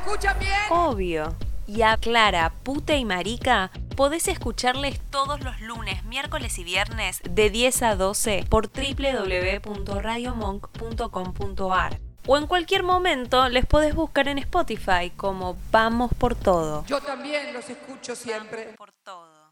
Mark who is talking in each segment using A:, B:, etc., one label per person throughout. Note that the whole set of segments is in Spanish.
A: escuchan bien?
B: Obvio. Y a Clara, puta y marica, podés escucharles todos los lunes, miércoles y viernes de 10 a 12 por www.radiomonk.com.ar. O en cualquier momento les podés buscar en Spotify como Vamos por Todo.
A: Yo también los escucho siempre.
B: Por todo.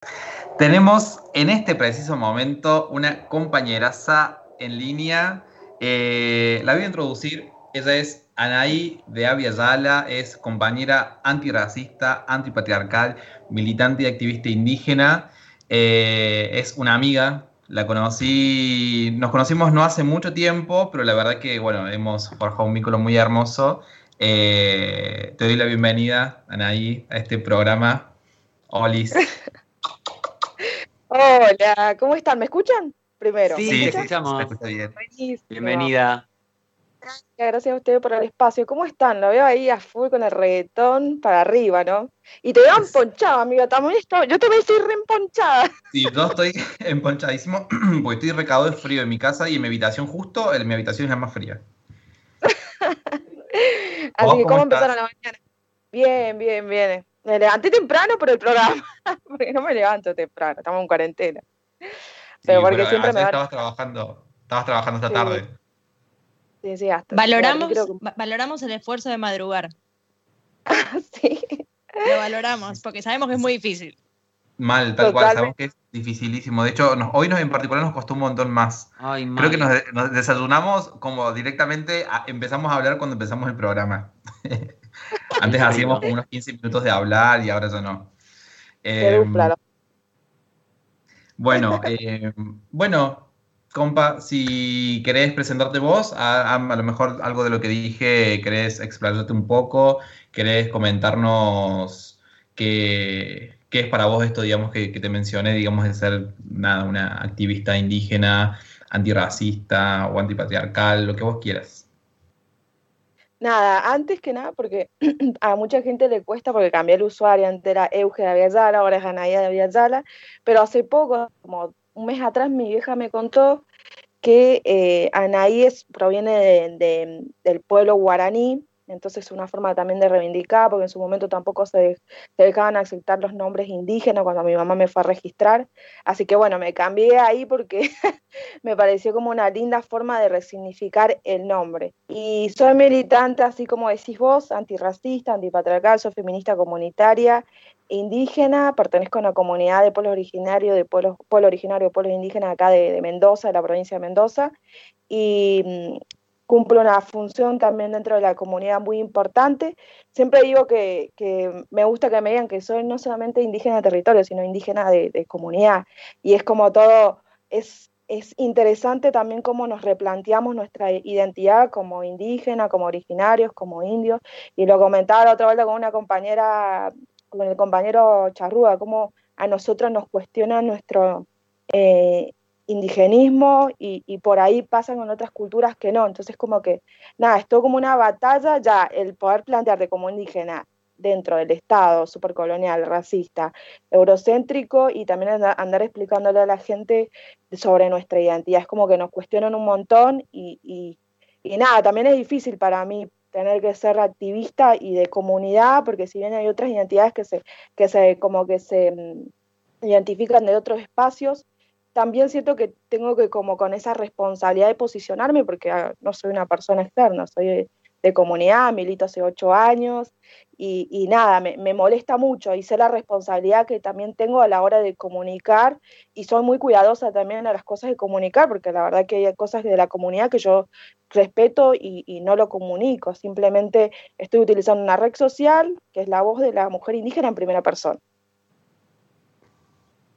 C: Tenemos en este preciso momento una compañeraza en línea. Eh, la voy a introducir. Ella es Anaí de Avia Yala, es compañera antirracista, antipatriarcal, militante y activista indígena. Eh, es una amiga, la conocí, nos conocimos no hace mucho tiempo, pero la verdad que, bueno, hemos forjado un vínculo muy hermoso. Eh, te doy la bienvenida, Anaí, a este programa. Olis.
D: Hola, ¿cómo están? ¿Me escuchan? Primero.
E: Sí,
C: Sí,
E: te
C: sí,
E: escuchamos.
C: bien.
E: Bienvenida.
D: Gracias, a ustedes por el espacio. ¿Cómo están? Lo veo ahí a full con el reggaetón para arriba, ¿no? Y te veo emponchada, amiga. También estoy- yo también estoy re emponchada.
C: Sí, yo estoy emponchadísimo porque estoy recado de frío en mi casa y en mi habitación justo, en mi habitación es la más fría.
D: Así
C: ¿Vos
D: que,
C: cómo
D: empezaron la mañana? Bien, bien, bien. Me levanté temprano por el programa, porque no me levanto temprano, estamos en cuarentena. Pero
C: Sí,
D: porque
C: pero
D: siempre me
C: estabas trabajando, estabas trabajando esta
D: Sí.
C: tarde.
D: Sí, sí, hasta.
F: Valoramos,
D: creo que-
F: va- valoramos el esfuerzo de madrugar.
D: Sí.
F: Lo valoramos, porque sabemos que es muy difícil.
C: Mal, tal cual, sabemos que es dificilísimo. De hecho, nos- hoy nos, en particular nos costó un montón más.
E: Ay,
C: Creo que nos, nos desayunamos como directamente, a- empezamos a hablar cuando empezamos el programa. Antes hacíamos como unos 15 minutos de hablar y ahora ya no. Em,
D: dupla,
C: Bueno, eh, bueno, compa, si querés presentarte vos, a, lo mejor algo de lo que dije, querés explayarte un poco, querés comentarnos qué, es para vos esto, digamos, que, te mencioné, digamos, de ser nada, una activista indígena, antirracista o antipatriarcal, lo que vos quieras.
D: Nada, antes que nada, porque a mucha gente le cuesta porque cambié el usuario, antes era Euge de Aviala, ahora es Anaía de Aviala, pero hace poco, como un mes atrás, mi vieja me contó que eh, Anaí es- proviene de- de- del pueblo guaraní, entonces es una forma también de reivindicar, porque en su momento tampoco se, se dejaban aceptar los nombres indígenas cuando mi mamá me fue a registrar, así que bueno, me cambié ahí porque me pareció como una linda forma de resignificar el nombre. Y soy militante, así como decís vos, antirracista, antipatriarcal, soy feminista comunitaria, indígena, pertenezco a una comunidad de pueblos originarios, de pueblos, pueblo originario, pueblos indígenas acá de, de Mendoza, de la provincia de Mendoza, y mm, cumplo una función también dentro de la comunidad muy importante. Siempre digo que, que me gusta que me digan que soy no solamente indígena de territorio, sino indígena de, comunidad. Y es como todo, es, es interesante también cómo nos replanteamos nuestra identidad como indígena, como originarios, como indios. Y lo comentaba la otra vuelta con una compañera, con el compañero Charrúa, cómo a nosotros nos cuestiona nuestro eh, indigenismo y, y por ahí pasan con otras culturas que no. Entonces como que, nada, es todo como una batalla ya el poder plantearte como indígena dentro del Estado supercolonial, racista, eurocéntrico y también andar, explicándole a la gente sobre nuestra identidad. Es como que nos cuestionan un montón y, y, y nada, también es difícil para mí tener que ser activista y de comunidad, porque si bien hay otras identidades que se, que se como que se mm, identifican de otros espacios, también siento que tengo que como con esa responsabilidad de posicionarme, porque ah, no soy una persona externa, soy de, comunidad, milito hace ocho años, y, y nada, me, me molesta mucho y sé la responsabilidad que también tengo a la hora de comunicar, y soy muy cuidadosa también a las cosas de comunicar, porque la verdad que hay cosas de la comunidad que yo respeto y, y no lo comunico, simplemente estoy utilizando una red social, que es la voz de la mujer indígena en primera persona.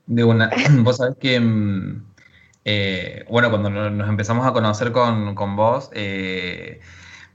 C: De una, vos sabés que, mm, eh, bueno, cuando no- nos empezamos a conocer con, con vos, eh,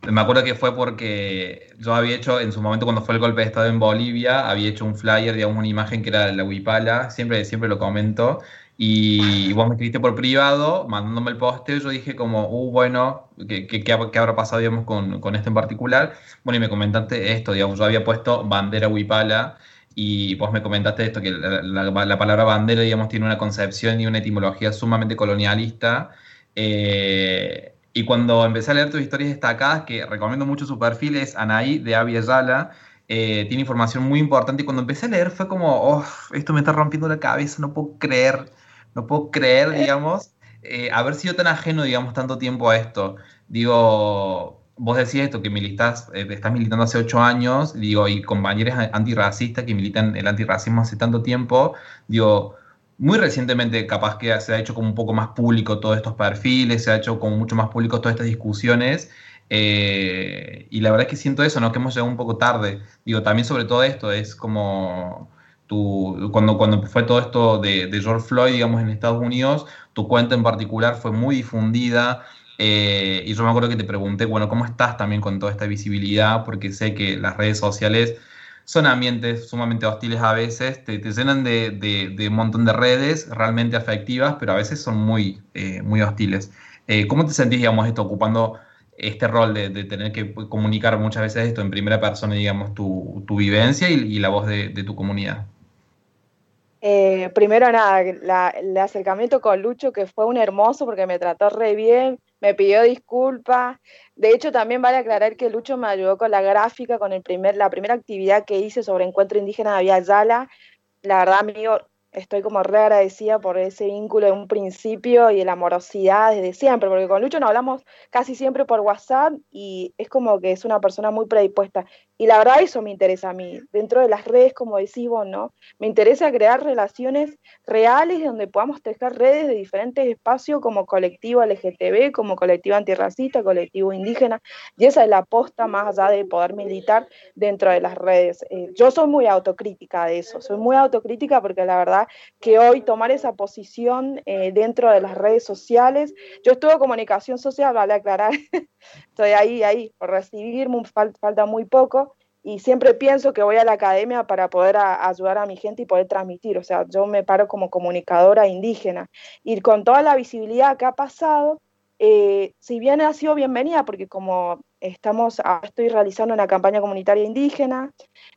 C: me acuerdo que fue porque yo había hecho, en su momento cuando fue el golpe de Estado en Bolivia, había hecho un flyer, digamos, una imagen que era la Huipala, siempre, siempre lo comento, y vos me escribiste por privado, mandándome el posteo, yo dije como, uh, bueno, ¿qué, qué, qué ha- qué habrá pasado, digamos, con, con esto en particular? Bueno, y me comentaste esto, digamos, yo había puesto bandera Huipala, y vos me comentaste esto, que la, la- la palabra bandera, digamos, tiene una concepción y una etimología sumamente colonialista. eh, Y cuando empecé a leer tus historias destacadas, que recomiendo mucho su perfil, es Anaí de Avia Yala, eh, tiene información muy importante. Y cuando empecé a leer fue como, oh, esto me está rompiendo la cabeza, no puedo creer, no puedo creer, digamos, eh, haber sido tan ajeno, digamos, tanto tiempo a esto. Digo, vos decías esto, que militas, eh, estás militando hace ocho años, digo, y compañeros antirracistas que militan el antirracismo hace tanto tiempo, digo, muy recientemente capaz que se ha hecho como un poco más público todos estos perfiles, se ha hecho como mucho más público todas estas discusiones. Eh, y la verdad es que siento eso, ¿no? Que hemos llegado un poco tarde. Digo, también sobre todo esto, es como tu, cuando, cuando fue todo esto de, George Floyd, digamos, en Estados Unidos, tu cuenta en particular fue muy difundida. Eh, y yo me acuerdo que te pregunté, bueno, ¿cómo estás también con toda esta visibilidad? Porque sé que las redes sociales son ambientes sumamente hostiles a veces, te, llenan de, un montón de redes realmente afectivas, pero a veces son muy, eh, muy hostiles. Eh, ¿Cómo te sentís, digamos, esto, ocupando este rol de, tener que comunicar muchas veces esto en primera persona, digamos, tu, vivencia y, la voz de, tu comunidad?
D: Eh, primero nada, el acercamiento con Lucho que fue un hermoso porque me trató re bien, me pidió disculpas. De hecho, también vale aclarar que Lucho me ayudó con la gráfica, con el primer, la primera actividad que hice sobre encuentro indígena de Vía Yala. La verdad, amigo, estoy como re agradecida por ese vínculo de un principio y de la amorosidad desde siempre, porque con Lucho nos hablamos casi siempre por WhatsApp y es como que es una persona muy predispuesta. Y la verdad eso me interesa a mí, dentro de las redes, como decís vos, ¿no? Me interesa crear relaciones reales donde podamos tejer redes de diferentes espacios como colectivo LGTB, como colectivo antirracista, colectivo indígena, y esa es la aposta más allá de poder militar dentro de las redes. Eh, yo soy muy autocrítica de eso, soy muy autocrítica porque la verdad que hoy tomar esa posición eh, dentro de las redes sociales, yo estuve comunicación social, vale aclarar, estoy ahí, ahí, por recibirme, falta muy poco, y siempre pienso que voy a la academia para poder ayudar a mi gente y poder transmitir. O sea, yo me paro como comunicadora indígena. Y con toda la visibilidad que ha pasado, eh, si bien ha sido bienvenida, porque como estamos, estoy realizando una campaña comunitaria indígena,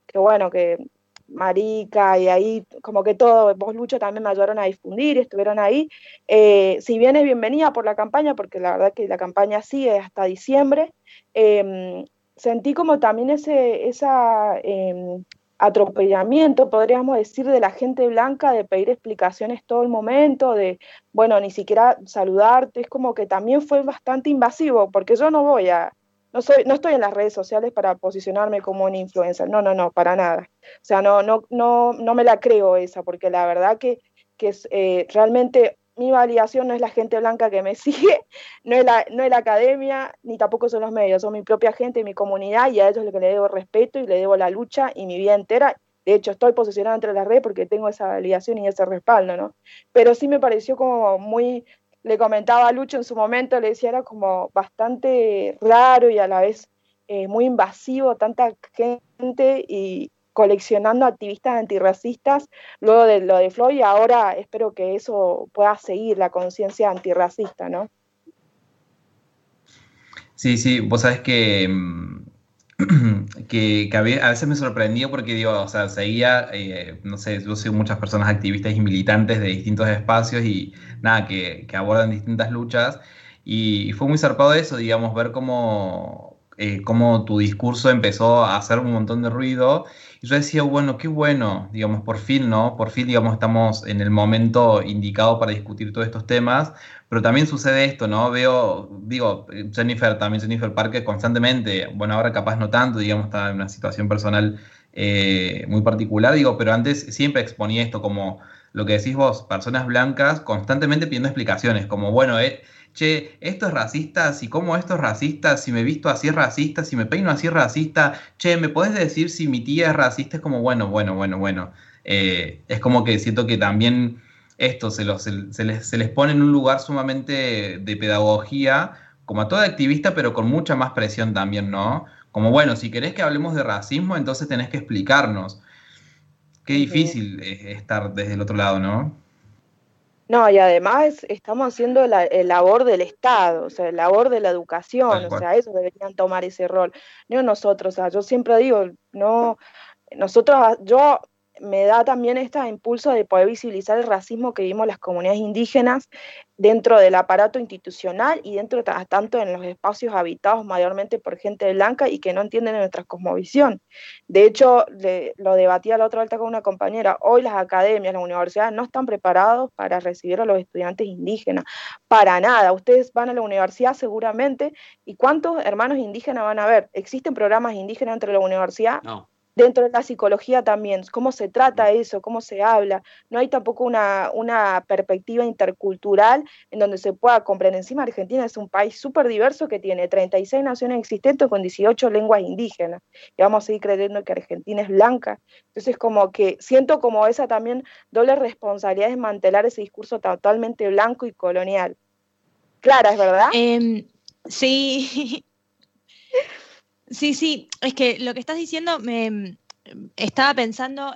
D: que bueno, que Marica y ahí como que todo, vos Lucho también me ayudaron a difundir, estuvieron ahí. Eh, si bien es bienvenida por la campaña, porque la verdad que la campaña sigue hasta diciembre, eh, sentí como también ese esa, em, atropellamiento, podríamos decir, de la gente blanca, de pedir explicaciones todo el momento, de, bueno, ni siquiera saludarte, es como que también fue bastante invasivo, porque yo no voy a, no, soy, no estoy en las redes sociales para posicionarme como un influencer, no, no, no, para nada. O sea, no, no, no, no me la creo esa, porque la verdad que, que es, eh, realmente mi validación no es la gente blanca que me sigue, no es, la, no es la academia, ni tampoco son los medios, son mi propia gente, mi comunidad, y a ellos es lo que le debo respeto y le debo la lucha y mi vida entera. De hecho, estoy posicionada entre las redes porque tengo esa validación y ese respaldo, ¿no? Pero sí me pareció como muy, le comentaba a Lucho en su momento, le decía, era como bastante raro y a la vez eh, muy invasivo, tanta gente y, coleccionando activistas antirracistas luego de lo de Floyd y ahora espero que eso pueda seguir la conciencia antirracista, ¿no?
C: Sí, sí, vos sabes que, que, a veces me sorprendió porque digo, o sea, seguía, eh, no sé, yo soy muchas personas activistas y militantes de distintos espacios y nada, que, que abordan distintas luchas y fue muy zarpado eso, digamos, ver cómo, eh, cómo tu discurso empezó a hacer un montón de ruido y yo decía, bueno, qué bueno, digamos, por fin, ¿no? Por fin, digamos, estamos en el momento indicado para discutir todos estos temas, pero también sucede esto, ¿no? Veo, digo, Jennifer, también Jennifer Parker constantemente, bueno, ahora capaz no tanto, digamos, está en una situación personal eh, muy particular, digo, pero antes siempre exponía esto como lo que decís vos, personas blancas constantemente pidiendo explicaciones, como, bueno, eh, che, esto es racista, si como esto es racista, si me visto así es racista, si me peino así es racista, che, ¿me puedes decir si mi tía es racista? Es como, bueno, bueno, bueno, bueno. Eh, es como que siento que también esto se, se, les, se les pone en un lugar sumamente de pedagogía, como a toda activista, pero con mucha más presión también, ¿no? Como, bueno, si querés que hablemos de racismo, entonces tenés que explicarnos. Qué difícil es estar desde el otro lado, ¿no?
D: No, y además estamos haciendo la, labor del Estado, o sea, la labor de la educación, o sea, ellos deberían tomar ese rol, no nosotros, o sea, yo siempre digo, no, nosotros, yo me da también este impulso de poder visibilizar el racismo que vivimos las comunidades indígenas dentro del aparato institucional y dentro tanto en los espacios habitados mayormente por gente blanca y que no entienden nuestra cosmovisión. De hecho, lo debatía la otra vuelta con una compañera, hoy las academias, las universidades no están preparados para recibir a los estudiantes indígenas, para nada. Ustedes van a la universidad seguramente y ¿cuántos hermanos indígenas van a ver? ¿Existen programas indígenas entre la universidad?
E: No
D: dentro de la psicología también, cómo se trata eso, cómo se habla. No hay tampoco una, una perspectiva intercultural en donde se pueda comprender. Encima Argentina es un país súper diverso que tiene 36 naciones existentes con 18 lenguas indígenas. Y vamos a seguir creyendo que Argentina es blanca. Entonces como que siento como esa también doble responsabilidad de desmantelar ese discurso totalmente blanco y colonial. Clara, ¿es verdad?
F: Em, sí, Sí, sí, es que lo que estás diciendo me estaba pensando,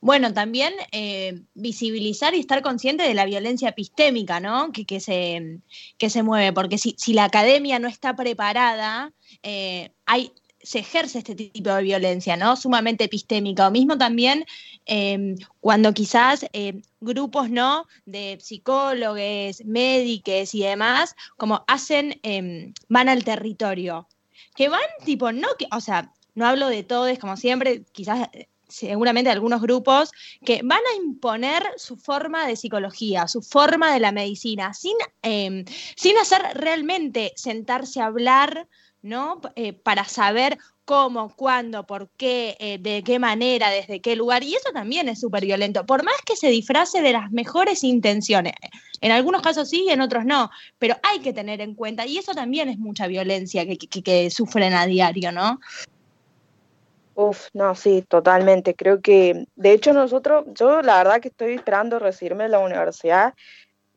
F: bueno, también eh, visibilizar y estar consciente de la violencia epistémica, ¿no? Que, se, que se mueve, porque si, la academia no está preparada, eh, hay, se ejerce este tipo de violencia, ¿no? Sumamente epistémica. O mismo también em, cuando quizás eh, grupos, ¿no? De psicólogos, médicos y demás, como hacen, em, van al territorio que van tipo, no, que, o sea, no hablo de todos, como siempre, quizás seguramente algunos grupos que van a imponer su forma de psicología, su forma de la medicina, sin, em, sin hacer realmente sentarse a hablar, ¿no? Eh, para saber cómo, cuándo, por qué, eh, de qué manera, desde qué lugar. Y eso también es súper violento, por más que se disfrace de las mejores intenciones. En algunos casos sí, en otros no, pero hay que tener en cuenta, y eso también es mucha violencia que, que sufren a diario, ¿no?
D: Uf, no, sí, totalmente. Creo que, de hecho, nosotros, yo la verdad que estoy esperando recibirme en la universidad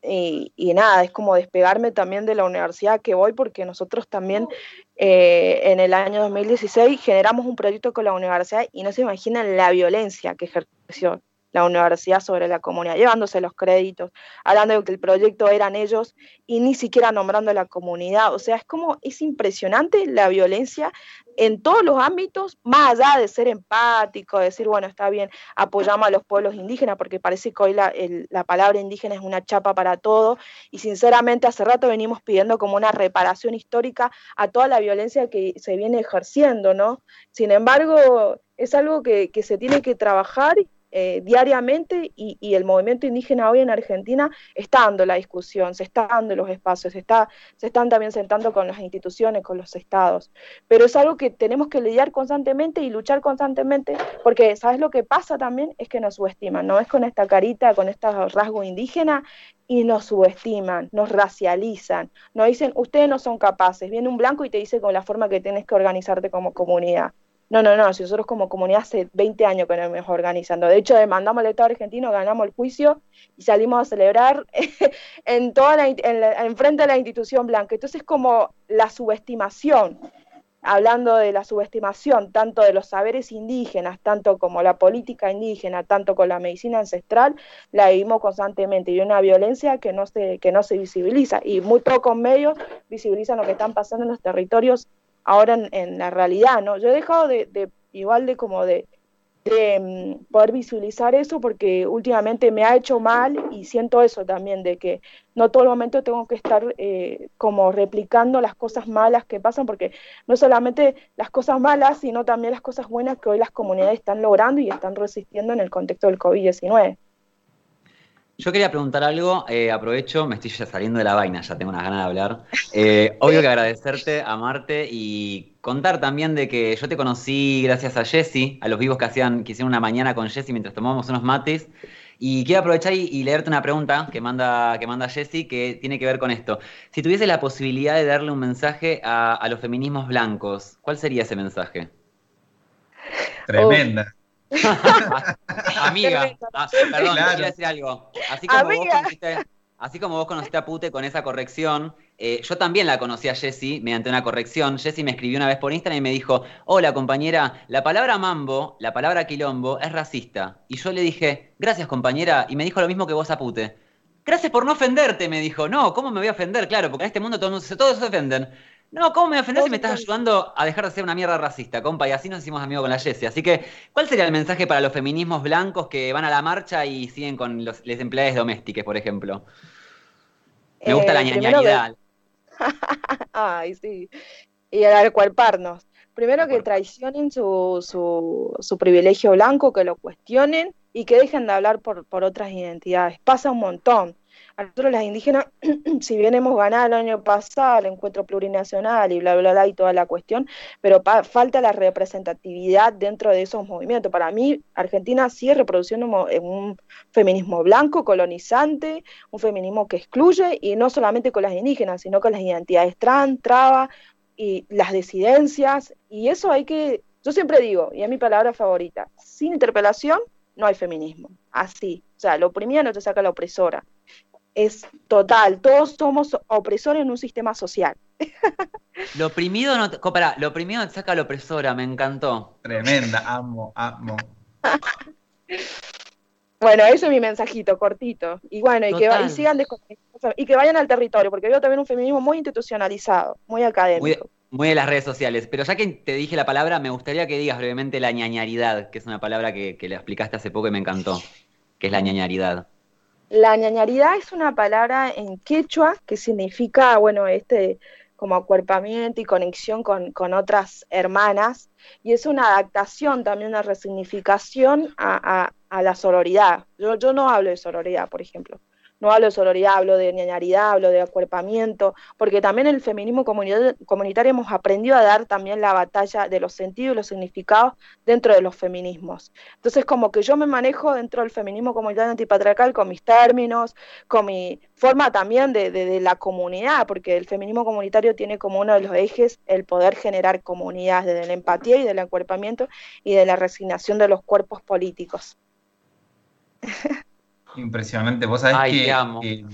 D: y, nada, es como despegarme también de la universidad que voy porque nosotros también eh, en el año 2016 generamos un proyecto con la universidad y no se imaginan la violencia que ejerció la universidad sobre la comunidad, llevándose los créditos, hablando de que el proyecto eran ellos y ni siquiera nombrando a la comunidad. O sea, es como, es impresionante la violencia en todos los ámbitos, más allá de ser empático, decir, bueno, está bien, apoyamos a los pueblos indígenas, porque parece que hoy la, la palabra indígena es una chapa para todo, y sinceramente hace rato venimos pidiendo como una reparación histórica a toda la violencia que se viene ejerciendo, ¿no? Sin embargo, es algo que, que se tiene que trabajar eh, diariamente y, el movimiento indígena hoy en Argentina está dando la discusión, se está dando los espacios, se, está, se están también sentando con las instituciones, con los estados. Pero es algo que tenemos que lidiar constantemente y luchar constantemente, porque ¿sabes lo que pasa también? Es que nos subestiman, no es con esta carita, con este rasgo indígena y nos subestiman, nos racializan, nos dicen, ustedes no son capaces. Viene un blanco y te dice con la forma que tienes que organizarte como comunidad. No, no, no, si nosotros como comunidad hace 20 años que nos mejor organizando. De hecho, demandamos al Estado argentino, ganamos el juicio y salimos a celebrar en toda la, en, frente de la institución blanca. Entonces, como la subestimación, hablando de la subestimación tanto de los saberes indígenas, tanto como la política indígena, tanto con la medicina ancestral, la vivimos constantemente y una violencia que no se, que no se visibiliza y muy pocos medios visibilizan lo que están pasando en los territorios ahora en, la realidad, ¿no? Yo he dejado de, igual de como de, mm, poder visualizar eso porque últimamente me ha hecho mal y siento eso también, de que no todo el momento tengo que estar eh, como replicando las cosas malas que pasan, porque no solamente las cosas malas, sino también las cosas buenas que hoy las comunidades están logrando y están resistiendo en el contexto del COVID-19.
E: Yo quería preguntar algo, eh, aprovecho, me estoy ya saliendo de la vaina, ya tengo unas ganas de hablar. Eh, obvio que agradecerte, amarte y contar también de que yo te conocí gracias a Jesse, a los vivos que hacían, que hicieron una mañana con Jesse mientras tomábamos unos mates. Y quiero aprovechar y, leerte una pregunta que manda, que manda Jesse que tiene que ver con esto. Si tuviese la posibilidad de darle un mensaje a, los feminismos blancos, ¿cuál sería ese mensaje?
C: Tremenda.
E: Amiga, ah, perdón, quiero decir algo. Así como, vos conociste, así como vos conociste a Pute con esa corrección, eh, yo también la conocí a Jessie mediante una corrección. Jessie me escribió una vez por Instagram y me dijo, hola compañera, la palabra mambo, la palabra quilombo es racista. Y yo le dije, gracias compañera, y me dijo lo mismo que vos a Pute. Gracias por no ofenderte, me dijo. No, ¿cómo me voy a ofender? Claro, porque en este mundo todos, todos se ofenden. No, ¿cómo me ofendes si me estás ayudando a dejar de ser una mierda racista, compa? Y así nos hicimos amigos con la Jessie. Así que, ¿cuál sería el mensaje para los feminismos blancos que van a la marcha y siguen con los les empleados domésticos, por ejemplo? Me gusta
D: Eh,
E: la
D: que-
E: ñañaridad.
D: Ay, sí. Y al acuerparnos. Primero que traicionen su, su, su privilegio blanco, que lo cuestionen y que dejen de hablar por, por otras identidades. Pasa un montón. A nosotros las indígenas, si bien hemos ganado el año pasado el encuentro plurinacional y bla, bla, bla y toda la cuestión, pero falta la representatividad dentro de esos movimientos. Para mí, Argentina sigue reproduciendo un, mo- un feminismo blanco, colonizante, un feminismo que excluye y no solamente con las indígenas, sino con las identidades trans, traba y las disidencias. Y eso hay que, yo siempre digo, y es mi palabra favorita, sin interpelación no hay feminismo. Así. O sea, la oprimida no te saca la opresora. Es total, todos somos opresores en un sistema social.
E: Lo oprimido no te, pará, lo oprimido te saca a la opresora, me encantó.
C: Tremenda, amo, amo.
D: Bueno, ese es mi mensajito cortito. Y bueno, y que, y sigan y que vayan al territorio, porque veo también un feminismo muy institucionalizado, muy académico.
E: Muy, muy de las redes sociales. Pero ya que te dije la palabra, me gustaría que digas brevemente la ñañaridad, que es una palabra que, que le explicaste hace poco y me encantó. Que es la ñañaridad.
D: La ñañaridad es una palabra en quechua que significa, bueno, este como acuerpamiento y conexión con, con otras hermanas, y es una adaptación, también una resignificación a, la sororidad. Yo, yo no hablo de sororidad, por ejemplo. No hablo de sororidad, hablo de ñañaridad, hablo de acuerpamiento, porque también el feminismo comunitario, hemos aprendido a dar también la batalla de los sentidos y los significados dentro de los feminismos. Entonces, como que yo me manejo dentro del feminismo comunitario antipatriarcal con mis términos, con mi forma también de, de- la comunidad, porque el feminismo comunitario tiene como uno de los ejes el poder generar comunidades desde la empatía y del acuerpamiento y de la resignación de los cuerpos políticos.
C: Impresionante. Vos sabés
E: Ay,
C: que, que-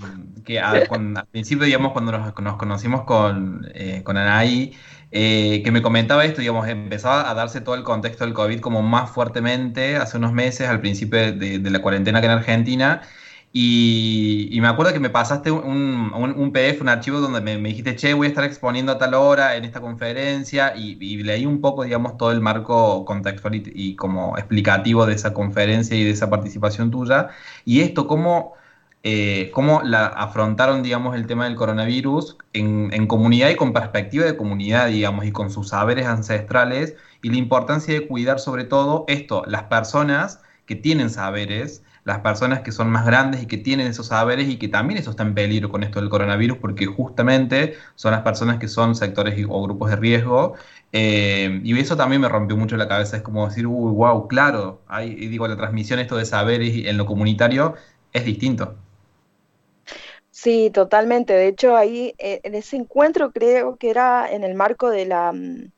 C: que a- al principio, digamos, cuando nos, nos conocimos con, eh, con Anaí, eh, que me comentaba esto, digamos, empezaba a darse todo el contexto del COVID como más fuertemente hace unos meses, al principio de, de la cuarentena acá en Argentina. Y, y me acuerdo que me pasaste un, un- un PDF, un archivo donde me, me dijiste, che, voy a estar exponiendo a tal hora en esta conferencia y, y leí un poco, digamos, todo el marco contextual y, y como explicativo de esa conferencia y de esa participación tuya. Y esto, ¿cómo, eh, cómo la afrontaron, digamos, el tema del coronavirus en, en comunidad y con perspectiva de comunidad, digamos, y con sus saberes ancestrales y la importancia de cuidar sobre todo esto, las personas que tienen saberes, las personas que son más grandes y que tienen esos saberes y que también eso está en peligro con esto del coronavirus porque justamente son las personas que son sectores o grupos de riesgo eh, y eso también me rompió mucho la cabeza, es como decir, uy, wow, claro, hay, y digo, la transmisión esto de saberes en lo comunitario es distinto.
D: Sí, totalmente. De hecho, ahí eh, en ese encuentro creo que era en el marco de la, mm,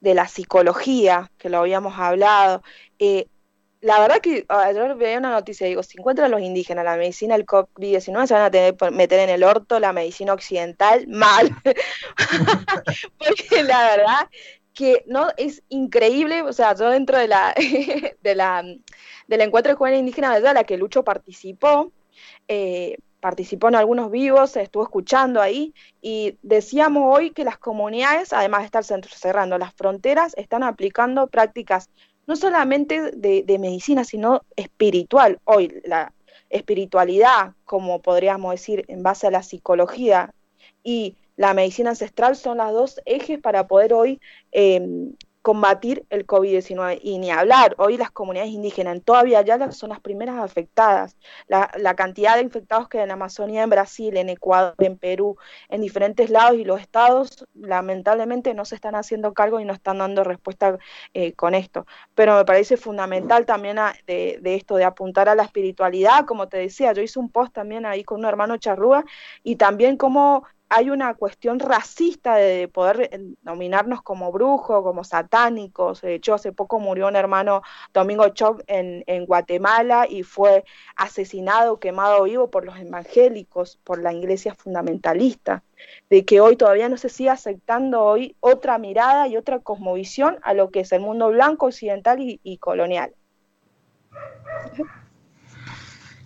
D: de la psicología, que lo habíamos hablado. eh, la verdad que ayer veía una noticia, digo, si encuentran los indígenas la medicina del COVID-19, se van a tener meter en el orto la medicina occidental mal. Porque la verdad que no es increíble, o sea, yo dentro de la, de la, del encuentro de jóvenes indígenas de la que Lucho participó, eh, participó en algunos vivos, se estuvo escuchando ahí y decíamos hoy que las comunidades, además de estar cerrando las fronteras, están aplicando prácticas no solamente de, medicina, sino espiritual. Hoy la espiritualidad, como podríamos decir, en base a la psicología y la medicina ancestral son las dos ejes para poder hoy eh, combatir el COVID-19 y ni hablar, hoy las comunidades indígenas en toda Villa Yala son las primeras afectadas, la, cantidad de infectados que hay en Amazonía, en Brasil, en Ecuador, en Perú, en diferentes lados y los estados lamentablemente no se están haciendo cargo y no están dando respuesta eh, con esto, pero me parece fundamental también a, de, de, esto, de apuntar a la espiritualidad, como te decía, yo hice un post también ahí con un hermano charrúa y también como hay una cuestión racista de poder nominarnos como brujos, como satánicos. De hecho, hace poco murió un hermano Domingo Chop en, Guatemala y fue asesinado, quemado vivo por los evangélicos, por la iglesia fundamentalista. De que hoy todavía no se sigue aceptando hoy otra mirada y otra cosmovisión a lo que es el mundo blanco, occidental y, colonial.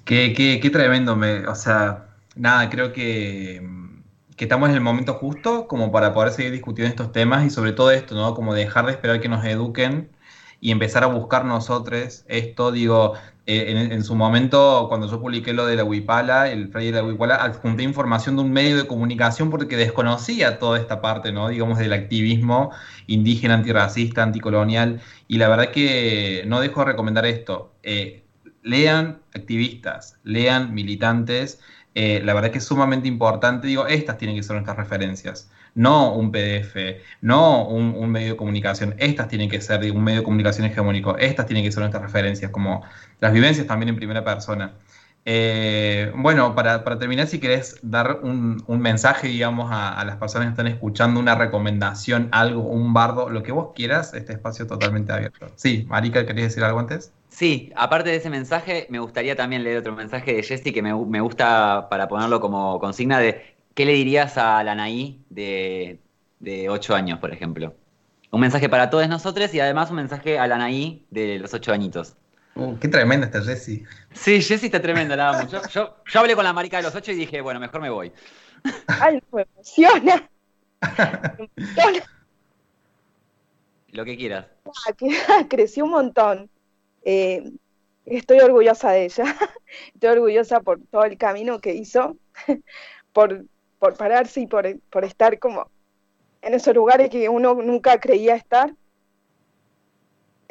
C: Qué, qué, qué tremendo, me, o sea, nada, creo que que estamos en el momento justo como para poder seguir discutiendo estos temas y sobre todo esto, ¿no? Como dejar de esperar que nos eduquen y empezar a buscar nosotros esto, digo, eh, en, su momento, cuando yo publiqué lo de la Huipala, el Friday de la Huipala, adjunté información de un medio de comunicación porque desconocía toda esta parte, ¿no? Digamos, del activismo indígena, antirracista, anticolonial, y la verdad que no dejo de recomendar esto. Eh, lean activistas, lean militantes, eh, la verdad que es sumamente importante, digo, estas tienen que ser nuestras referencias no un PDF, no un, medio de comunicación. Estas tienen que ser un medio de comunicación hegemónico, estas tienen que ser nuestras referencias, como las vivencias también en primera persona. Eh, bueno, para, terminar, si querés dar un, mensaje, digamos, a, las personas que están escuchando, una recomendación, algo, un bardo, lo que vos quieras, este espacio totalmente abierto. Sí, Marica, ¿querías decir algo antes?
E: Sí, aparte de ese mensaje, me gustaría también leer otro mensaje de Jesse que me, me gusta para ponerlo como consigna de ¿qué le dirías a la Naí de, de 8 años, por ejemplo? Un mensaje para todos nosotros y además un mensaje a la Naí de los 8 añitos.
C: Uh, qué tremenda está Jessie.
E: Sí, Jessie está tremenda, la amo. Yo, yo, hablé con la marica de los 8 y dije, bueno, mejor me voy.
D: Ay, me emociona.
E: Lo que quieras.
D: Ah, creció un montón. Eh, estoy orgullosa de ella. Estoy orgullosa por todo el camino que hizo, por por pararse y por, estar como en esos lugares que uno nunca creía estar.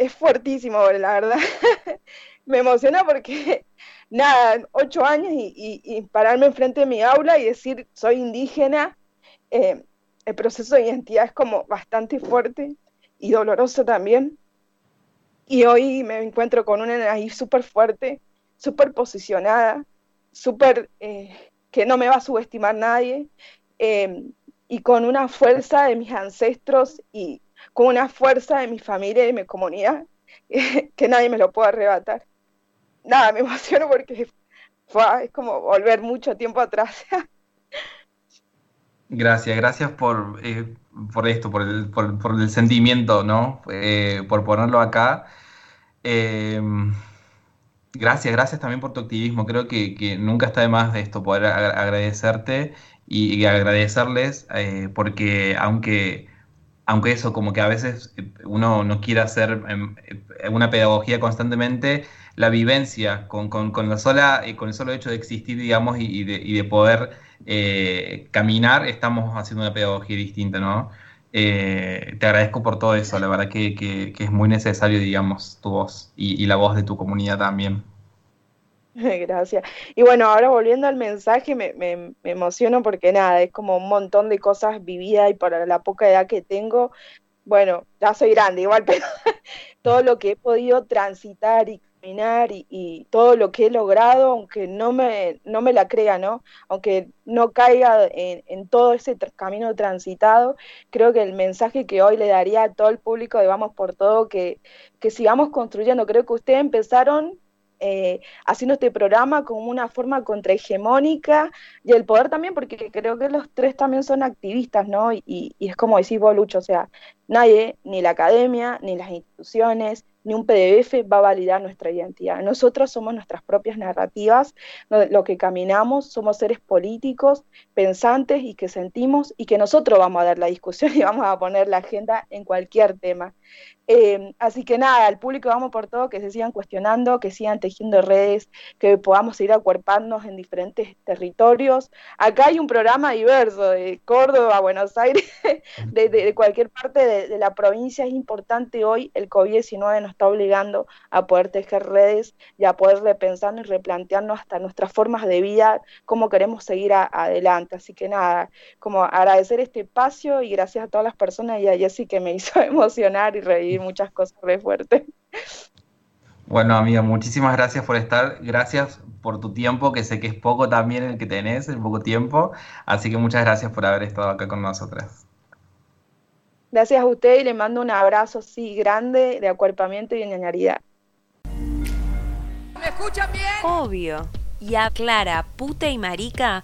D: Es fuertísimo, la verdad. Me emociona porque, nada, ocho años y, pararme enfrente de mi aula y decir soy indígena, eh, el proceso de identidad es como bastante fuerte y doloroso también. Y hoy me encuentro con una ahí súper fuerte, súper posicionada, súper eh, que no me va a subestimar nadie, em, y con una fuerza de mis ancestros y con una fuerza de mi familia y de mi comunidad, que nadie me lo puede arrebatar. Nada, me emociono porque es como volver mucho tiempo atrás.
C: Gracias, gracias por, eh, por esto, por el, por, el, sentimiento, ¿no? Eh, por ponerlo acá. Em, Gracias, gracias también por tu activismo. Creo que, nunca está de más de esto poder agradecerte y, agradecerles, eh, porque aunque, aunque eso, como que a veces eh, uno no quiere hacer em, eh, una pedagogía constantemente, la vivencia con, la sola, con el solo hecho de existir, digamos, y, de, poder caminar, estamos haciendo una pedagogía distinta, ¿no? te agradezco por todo eso, la verdad que, es muy necesario, digamos, tu voz y, la voz de tu comunidad también.
D: Gracias. Y bueno, ahora volviendo al mensaje, me, me, emociono porque nada, es como un montón de cosas vividas y para la poca edad que tengo, bueno, ya soy grande igual, pero todo lo que he podido transitar y caminar y, todo lo que he logrado, aunque no me, no me la crea, ¿no? Aunque no caiga en, en todo ese camino transitado, creo que el mensaje que hoy le daría a todo el público de Vamos por Todo, que, que sigamos construyendo, creo que ustedes empezaron eh, haciendo este programa como una forma contrahegemónica y el poder también, porque creo que los tres también son activistas, ¿no? Y, y es como decís vos, Lucho, o sea, nadie, ni la academia, ni las instituciones, ni un PDF va a validar nuestra identidad. Nosotros somos nuestras propias narrativas, lo que caminamos, somos seres políticos, pensantes y que sentimos y que nosotros vamos a dar la discusión y vamos a poner la agenda en cualquier tema. Eh, así que nada, al público vamos por todo, que se sigan cuestionando, que sigan tejiendo redes, que podamos seguir acuerpándonos en diferentes territorios. Acá hay un programa diverso de Córdoba, Buenos Aires, de, cualquier parte de, de, la provincia. Es importante hoy, el COVID-19 nos está obligando a poder tejer redes y a poder repensarnos y replantearnos hasta nuestras formas de vida, cómo queremos seguir adelante. Así que nada, como agradecer este espacio y gracias a todas las personas y a Jessy que me hizo emocionar y reír muchas cosas re fuertes.
C: Bueno, amiga, muchísimas gracias por estar. Gracias por tu tiempo, que sé que es poco también el que tenés, el poco tiempo. Así que muchas gracias por haber estado acá con nosotras.
D: Gracias a usted y le mando un abrazo así grande de acuerpamiento y de ñañaridad.
A: ¿Me escuchan bien?
B: Obvio. Y a Clara, puta y marica,